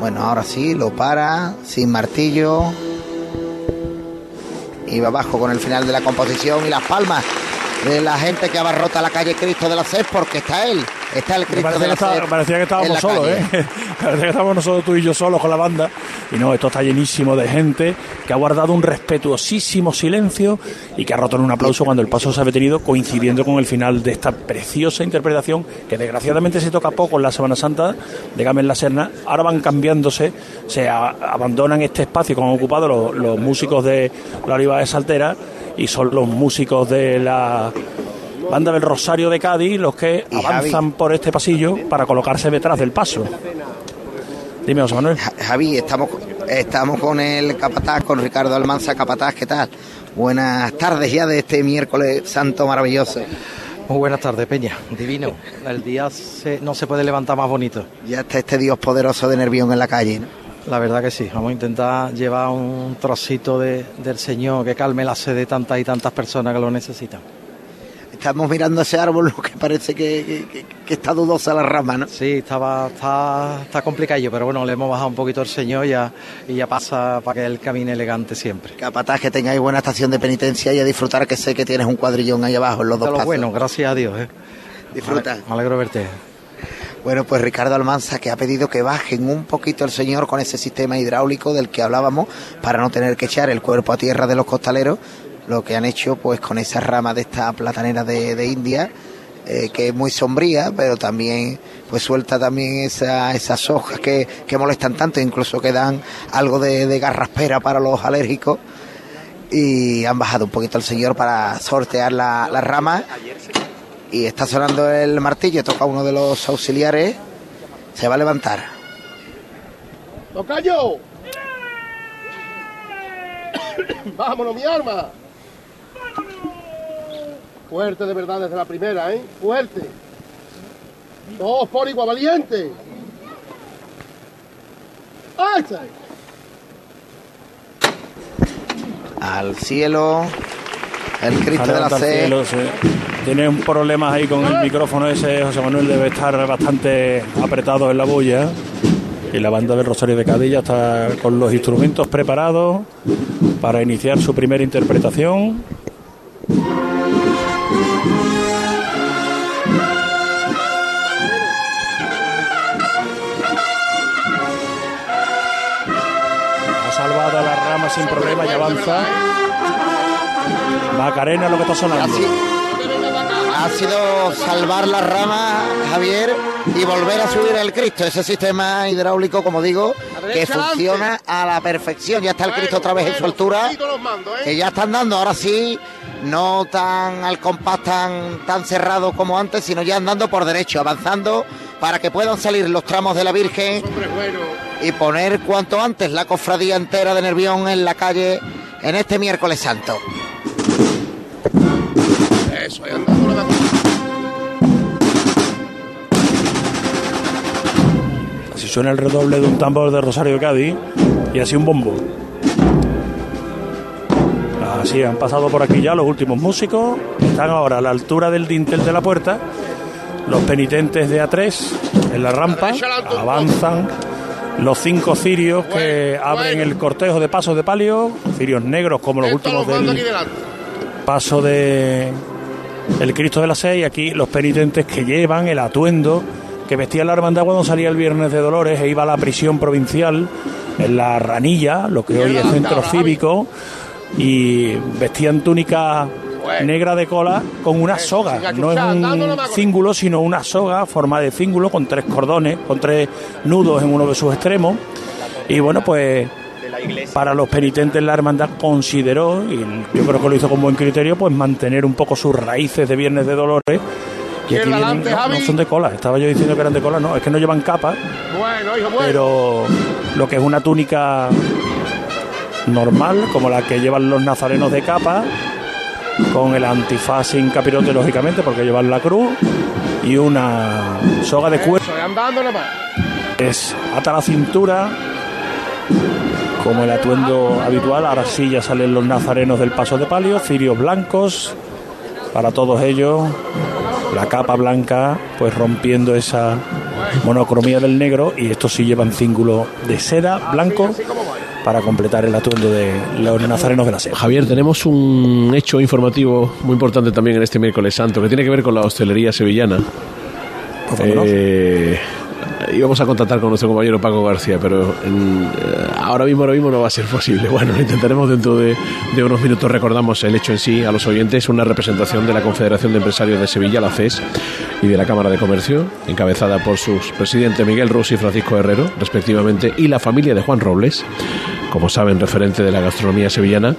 Bueno, ahora sí, lo para, sin martillo. Y va abajo con el final de la composición y las palmas de la gente que abarrota la calle Cristo de la Sed porque está él, está el Cristo Parecía de que, la parecía estábamos solos, calle. ¿eh? Parecía que estábamos nosotros tú y yo solos con la banda. Y no, esto está llenísimo de gente que ha guardado un respetuosísimo silencio y que ha roto en un aplauso cuando el paso se ha detenido, coincidiendo con el final de esta preciosa interpretación que desgraciadamente se toca poco en la Semana Santa de Gamen la Serna. Ahora van cambiándose, se a- abandonan este espacio que han ocupado los, los músicos de la Oliva de Saltera y son los músicos de la banda del Rosario de Cádiz los que avanzan por este pasillo para colocarse detrás del paso. Dime, José Manuel. Javi, estamos, estamos con el capataz, con Ricardo Almanza Capataz, ¿qué tal? Buenas tardes ya de este miércoles santo maravilloso. Muy buenas tardes, Peña. Divino. El día se- no se puede levantar más bonito. Ya está este Dios poderoso de Nervión en la calle, ¿no? La verdad que sí. Vamos a intentar llevar un trocito de- del Señor que calme la sed de tantas y tantas personas que lo necesitan. Estamos mirando ese árbol, lo que parece que, que- que- está dudosa la rama, ¿no? Sí, estaba, está, está complicadillo, pero bueno, le hemos bajado un poquito el Señor y ya, y ya pasa para que él camine elegante siempre. Capataz, que tengáis buena estación de penitencia y a disfrutar que sé que tienes un cuadrillón ahí abajo en los dos lo pasos. bueno, gracias a Dios. ¿eh? Disfruta. Me alegro verte. Bueno, pues Ricardo Almanza que ha pedido que bajen un poquito el señor con ese sistema hidráulico del que hablábamos para no tener que echar el cuerpo a tierra de los costaleros, lo que han hecho pues con esa rama de esta platanera de, India, eh, que es muy sombría, pero también pues suelta también esa- esas hojas que, molestan tanto, incluso que dan algo de, de garraspera para los alérgicos. Y han bajado un poquito el señor para sortear la, la rama y está sonando el martillo, toca uno de los auxiliares, se va a levantar. ¡Tocayo! ¡Vámonos, mi arma! Fuerte de verdad desde la primera, ¿eh? Fuerte. Todos por igual, valiente. ¡Ahí está! Al cielo, el Cristo de la Sed. cielo, sí. Tiene un problema ahí con el micrófono ese, José Manuel debe estar bastante apretado en la bulla. Y la banda del Rosario de Cádiz ya está con los instrumentos preparados para iniciar su primera interpretación. Sin problema y avanza. Macarena lo que está sonando. Ha sido salvar la rama, Javier, y volver a subir el Cristo. Ese sistema hidráulico, como digo, que funciona a la perfección. Ya está el Cristo otra vez en su altura. Que ya están dando, ahora sí, no tan al compás tan, tan cerrado como antes, sino ya andando por derecho, avanzando para que puedan salir los tramos de la Virgen y poner cuanto antes la cofradía entera de Nervión en la calle en este miércoles santo. Eso, ahí andando la Así suena el redoble de un tambor de Rosario de Cádiz y así un bombo. Así han pasado por aquí ya los últimos músicos. Están ahora a la altura del dintel de la puerta. Los penitentes de A3 en la rampa avanzan. Los cinco cirios que abren el cortejo de pasos de palio, cirios negros como los últimos del paso de el Cristo de la Seis. Aquí los penitentes que llevan el atuendo que vestía la hermandad cuando salía el Viernes de Dolores e iba a la prisión provincial en la Ranilla, lo que hoy es centro cívico, y vestían túnica negra de cola con una soga, no es un cíngulo, sino una soga forma de cíngulo con tres cordones, con tres nudos en uno de sus extremos. Y bueno, pues para los penitentes la hermandad consideró, y yo creo que lo hizo con buen criterio, pues mantener un poco sus raíces de Viernes de Dolores. Y aquí vienen, no, no son de cola, estaba yo diciendo que eran de cola, no, es que no llevan capa, Bueno, hijo, bueno. pero lo que es una túnica normal, como la que llevan los nazarenos de capa, con el antifaz sin capirote, lógicamente, porque llevan la cruz, y una soga de cuero. Es ata la cintura, como el atuendo habitual. Ahora sí ya salen los nazarenos del paso de palio, cirios blancos, para todos ellos. La capa blanca, pues rompiendo esa monocromía del negro, y estos sí llevan cíngulo de seda blanco para completar el atuendo de los nazarenos de la seda. Javier, tenemos un hecho informativo muy importante también en este miércoles santo que tiene que ver con la hostelería sevillana. Eh, íbamos a contactar con nuestro compañero Paco García, pero en- eh, ahora mismo, ahora mismo no va a ser posible. Bueno, lo intentaremos dentro de, de unos minutos. Recordamos el hecho en sí a los oyentes, una representación de la Confederación de Empresarios de Sevilla, la CES, y de la Cámara de Comercio, encabezada por sus presidentes Miguel Rus y Francisco Herrero, respectivamente, y la familia de Juan Robles, como saben, referente de la gastronomía sevillana,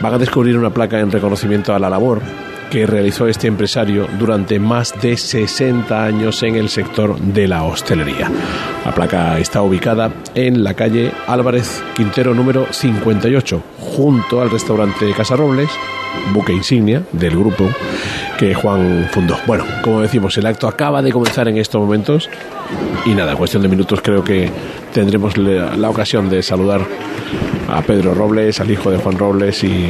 van a descubrir una placa en reconocimiento a la labor que realizó este empresario durante más de 60 años en el sector de la hostelería. La placa está ubicada en la calle Álvarez Quintero número 58, junto al restaurante Casa Robles, buque insignia del grupo que Juan fundó. Bueno, como decimos, el acto acaba de comenzar en estos momentos y nada, cuestión de minutos creo que tendremos la, ocasión de saludar a Pedro Robles, al hijo de Juan Robles y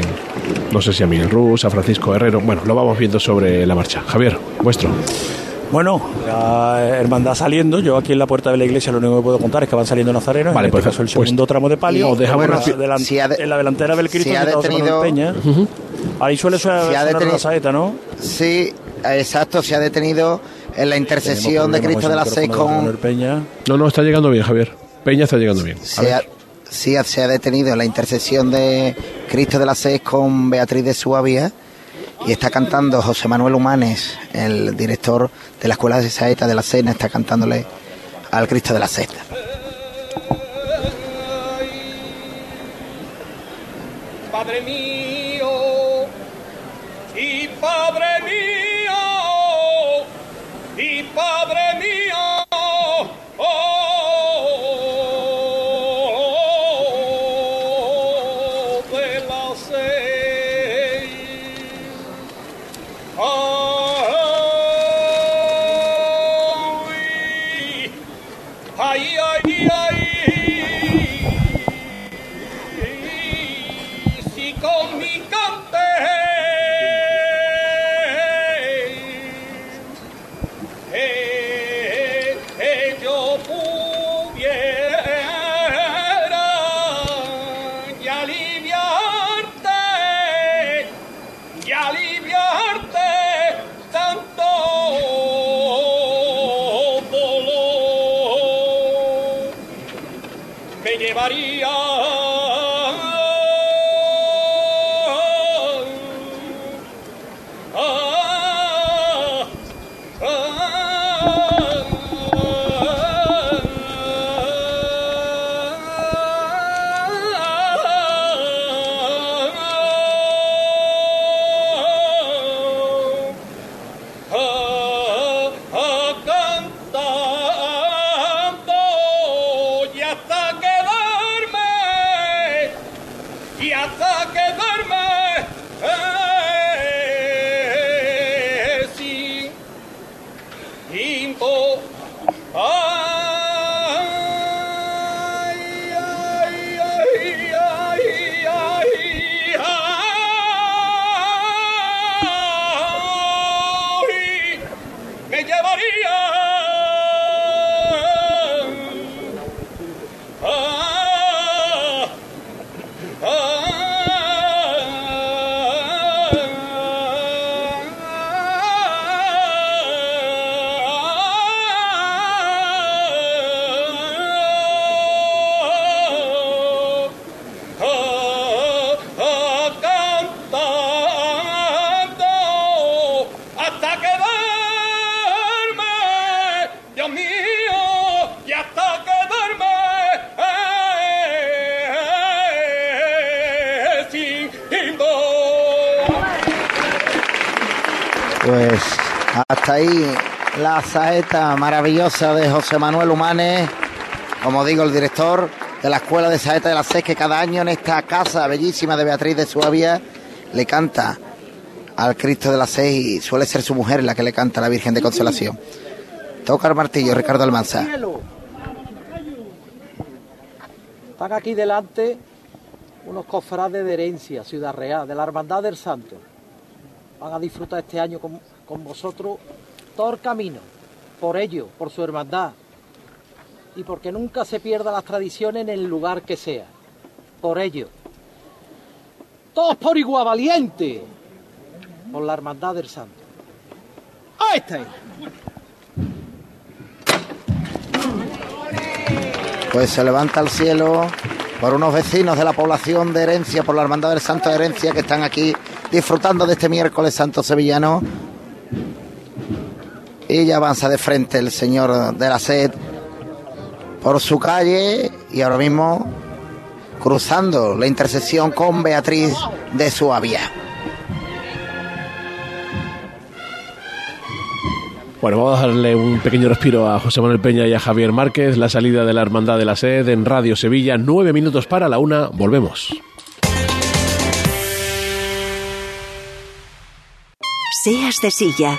no sé si a Miguel Rus, a Francisco Herrero. Bueno, lo vamos viendo sobre la marcha. Javier, vuestro. Bueno, la hermandad saliendo, yo aquí en la puerta de la iglesia lo único que puedo contar es que van saliendo nazarenos, Vale, en pues, este caso el pues, segundo tramo de palio, dejamos Bueno, rápido. delan- Si ha de- en la delantera del Cristo si ha detenido- Peña. Ahí suele sonar, Si una saeta, ¿no? Sí, exacto, se ha detenido en la intercesión de Cristo de las Seis con... Peña. No, no, está llegando bien, Javier. Peña está llegando bien. A Se ha, sí, se ha detenido en la intercesión de Cristo de las Seis con Beatriz de Suabia y está cantando José Manuel Humanes, el director de la Escuela de Saeta de la Cena, está cantándole al Cristo de la Sexta. La saeta maravillosa de José Manuel Humanes, como digo, el director de la Escuela de Saeta de la SES, que cada año en esta casa bellísima de Beatriz de Suabia le canta al Cristo de la SES y suele ser su mujer la que le canta a la Virgen de Consolación. Toca el martillo, Ricardo Almanza. Están aquí delante unos cofrades de herencia, Ciudad Real, de la Hermandad del Santo. Van a disfrutar este año con, con vosotros camino, por ello, por su hermandad, y porque nunca se pierdan las tradiciones en el lugar que sea. Por ello. Todos por igual valiente, por la Hermandad del Santo. ¡Ahí está! Pues se levanta al cielo por unos vecinos de la población de Herencia, por la Hermandad del Santo de Herencia, que están aquí disfrutando de este miércoles santo sevillano. Y ya avanza de frente el señor de la sed por su calle y ahora mismo cruzando la intersección con Beatriz de Suabia. Bueno, vamos a darle un pequeño respiro a José Manuel Peña y a Javier Márquez. La salida de la Hermandad de la Sed en Radio Sevilla. Nueve minutos para la una. Volvemos. Seas de silla,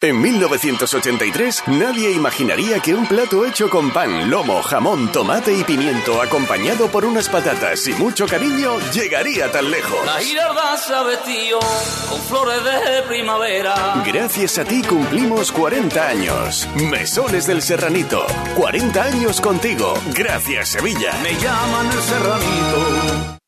En 1983, nadie imaginaría que un plato hecho con pan, lomo, jamón, tomate y pimiento, acompañado por unas patatas y mucho cariño, llegaría tan lejos. La girarda se ha vestido con flores de primavera. Gracias a ti cumplimos 40 años. Mesones del Serranito. 40 años contigo. Gracias, Sevilla. Me llaman el serranito.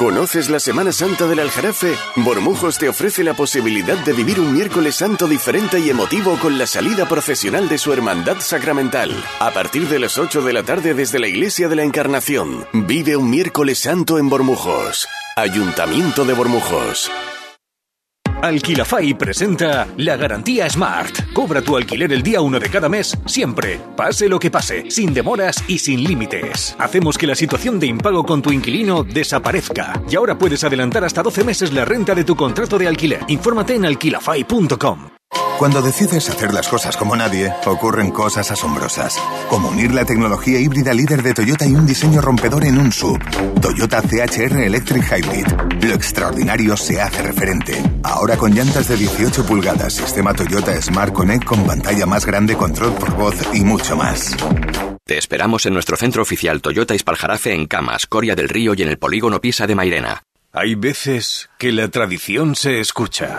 ¿Conoces la Semana Santa del Aljarafe? Bormujos te ofrece la posibilidad de vivir un miércoles santo diferente y emotivo con la salida profesional de su hermandad sacramental. A partir de las 8 de la tarde desde la Iglesia de la Encarnación. Vive un miércoles santo en Bormujos. Ayuntamiento de Bormujos. Alquilafy presenta la garantía Smart. Cobra tu alquiler el día 1 de cada mes, siempre, pase lo que pase, sin demoras y sin límites. Hacemos que la situación de impago con tu inquilino desaparezca. Y ahora puedes adelantar hasta 12 meses la renta de tu contrato de alquiler. Infórmate en alquilafy.com. Cuando decides hacer las cosas como nadie, ocurren cosas asombrosas. Como unir la tecnología híbrida líder de Toyota y un diseño rompedor en un sub. Toyota CHR Electric Hybrid. Lo extraordinario se hace referente. Ahora con llantas de 18 pulgadas, sistema Toyota Smart Connect con pantalla más grande, control por voz y mucho más. Te esperamos en nuestro centro oficial Toyota Ispaljarafe en Camas, Coria del Río y en el polígono Pisa de Mairena. Hay veces que la tradición se escucha.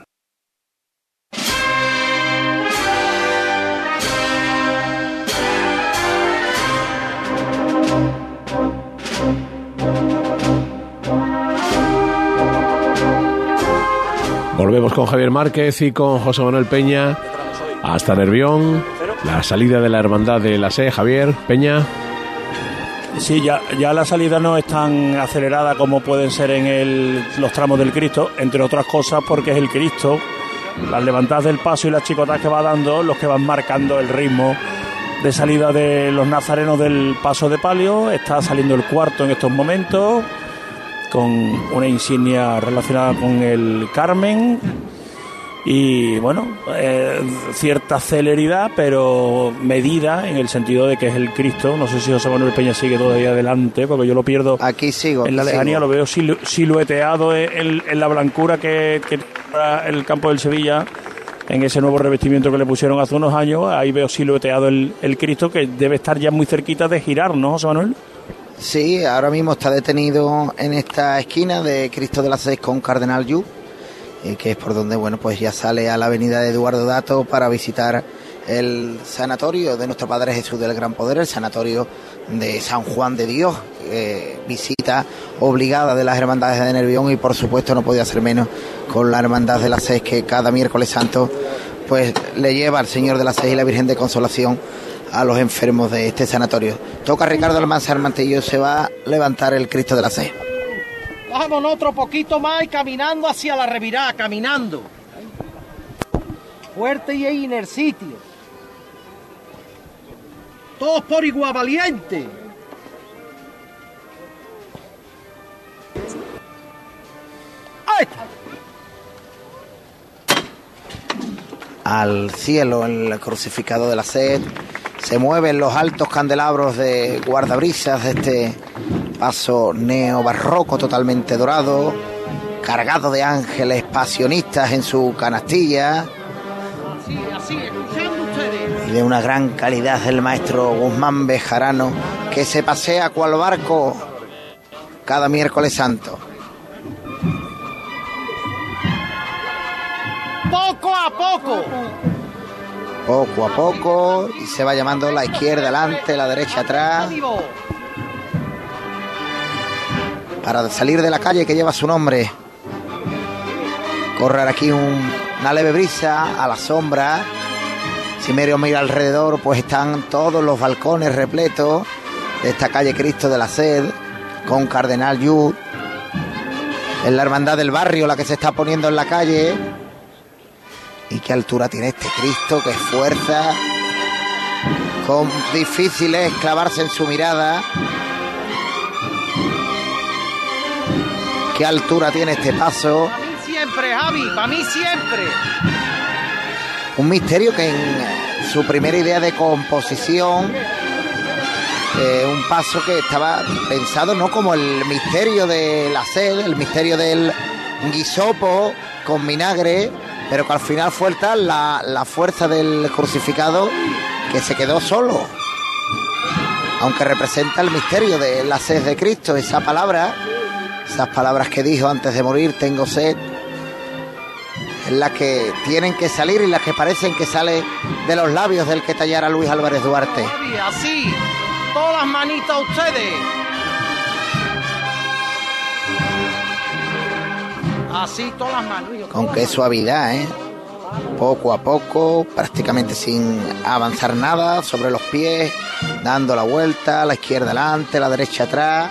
Volvemos con Javier Márquez y con José Manuel Peña hasta Nervión. La salida de la hermandad de la SE, Javier Peña. Sí, ya, ya la salida no es tan acelerada como pueden ser en el- los tramos del Cristo, entre otras cosas porque es el Cristo, las levantadas del paso y las chicotas que va dando, los que van marcando el ritmo de salida de los nazarenos del paso de palio. Está saliendo el cuarto en estos momentos, con una insignia relacionada con el Carmen. Y bueno, eh, cierta celeridad, pero medida en el sentido de que es el Cristo. No sé si José Manuel Peña sigue todavía adelante, porque yo lo pierdo. Aquí sigo. En la lejanía lo veo silu- silueteado en, en la blancura que, que el campo del Sevilla, en ese nuevo revestimiento que le pusieron hace unos años. Ahí veo silueteado el, el Cristo que debe estar ya muy cerquita de girar, ¿no, José Manuel? Sí, ahora mismo está detenido en esta esquina de Cristo de la Seis con Cardenal Yu, eh, que es por donde, bueno, pues ya sale a la avenida de Eduardo Dato para visitar el sanatorio de nuestro Padre Jesús del Gran Poder, el sanatorio de San Juan de Dios, visita obligada de las hermandades de Nervión y por supuesto no podía ser menos con la hermandad de las seis que cada miércoles santo pues le lleva al Señor de las seis y la Virgen de Consolación a los enfermos de este sanatorio. Toca Ricardo Almanzar Mantillo, se va a levantar el Cristo de las seis. Vámonos otro poquito más y caminando hacia la revirada, caminando. Fuerte y en el sitio. Todos por igual valiente. Ahí está. al cielo el crucificado de la sed. Se mueven los altos candelabros de guardabrisas de este paso neobarroco totalmente dorado, cargado de ángeles pasionistas en su canastilla. Y de una gran calidad el maestro Guzmán Bejarano que se pasea cual barco cada miércoles santo. Poco a poco. Poco a poco y se va llamando la izquierda adelante, la derecha atrás, para salir de la calle que lleva su nombre. Correr aquí un- una leve brisa a la sombra. Si Merio mira alrededor, pues están todos los balcones repletos de esta calle Cristo de la Sed, con Cardenal Yu. Es la hermandad del barrio la que se está poniendo en la calle. Y qué altura tiene este Cristo, qué fuerza. Con difícil es clavarse en su mirada. Qué altura tiene este paso. Para mí siempre, Javi, para mí siempre. Un misterio que en su primera idea de composición, eh, un paso que estaba pensado no como el misterio de la sed, el misterio del guisopo con vinagre, pero que al final fue tal la, la fuerza del crucificado que se quedó solo. Aunque representa el misterio de la sed de Cristo, esa palabra, esas palabras que dijo antes de morir, tengo sed, en las que tienen que salir y las que parecen que sale de los labios del que tallara Luis Álvarez Duarte. Así. Todas las manitas ustedes. Así, todas las manos. Con qué suavidad, ¿eh? Poco a poco, prácticamente sin avanzar nada, sobre los pies, dando la vuelta, la izquierda adelante, la derecha atrás.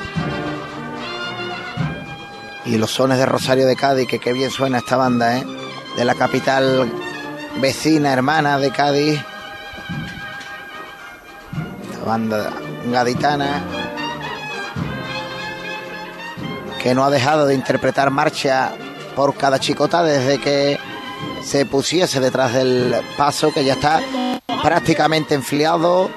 Y los sones de Rosario de Cádiz, que qué bien suena esta banda, ¿eh? De la capital vecina, hermana de Cádiz. Esta banda gaditana que no ha dejado de interpretar marcha por cada chicota desde que se pusiese detrás del paso que ya está prácticamente enfriado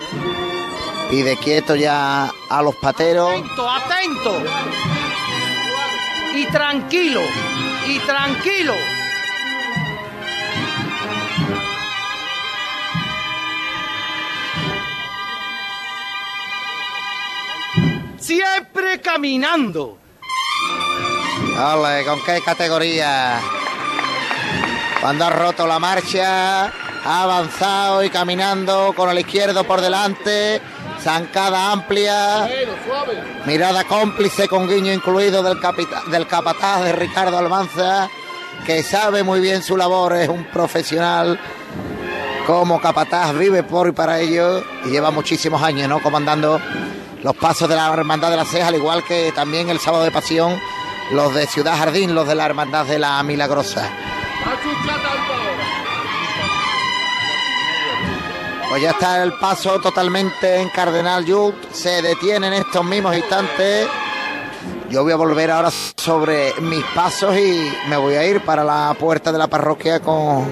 y de quieto ya a los pateros. Atento, atento. Y tranquilo, y tranquilo. Siempre caminando. Ole, ¿con qué categoría? Cuando ha roto la marcha, ha avanzado y caminando con el izquierdo por delante, zancada amplia, mirada cómplice con guiño incluido del, del capataz de Ricardo Almanza, que sabe muy bien su labor, es un profesional como capataz, vive por y para ello y lleva muchísimos años, ¿no? Comandando los pasos de la Hermandad de la Ceja, al igual que también el sábado de pasión, los de Ciudad Jardín, los de la Hermandad de la Milagrosa. Pues ya está el paso totalmente en Cardenal Yut, se detiene en estos mismos instantes. Yo voy a volver ahora sobre mis pasos y me voy a ir para la puerta de la parroquia con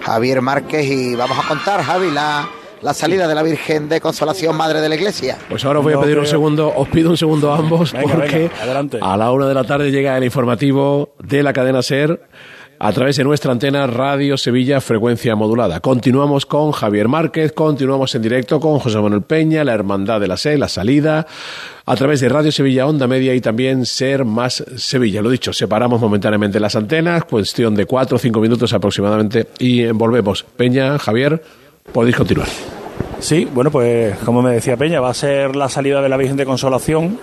Javier Márquez y vamos a contar, Javi, la, la salida de la Virgen de Consolación, Madre de la Iglesia. Pues ahora os voy a pedir un segundo, os pido un segundo a ambos Venga, porque venga, adelante. a la una de la tarde llega el informativo de la cadena SER a través de nuestra antena Radio Sevilla frecuencia modulada. Continuamos con Javier Márquez, continuamos en directo con José Manuel Peña, la Hermandad de la SE, la salida, a través de Radio Sevilla Onda Media y también Ser Más Sevilla. Lo dicho, separamos momentáneamente las antenas, cuestión de cuatro o cinco minutos aproximadamente y volvemos. Peña, Javier, podéis continuar. Sí, bueno, pues como me decía Peña, va a ser la salida de la Virgen de Consolación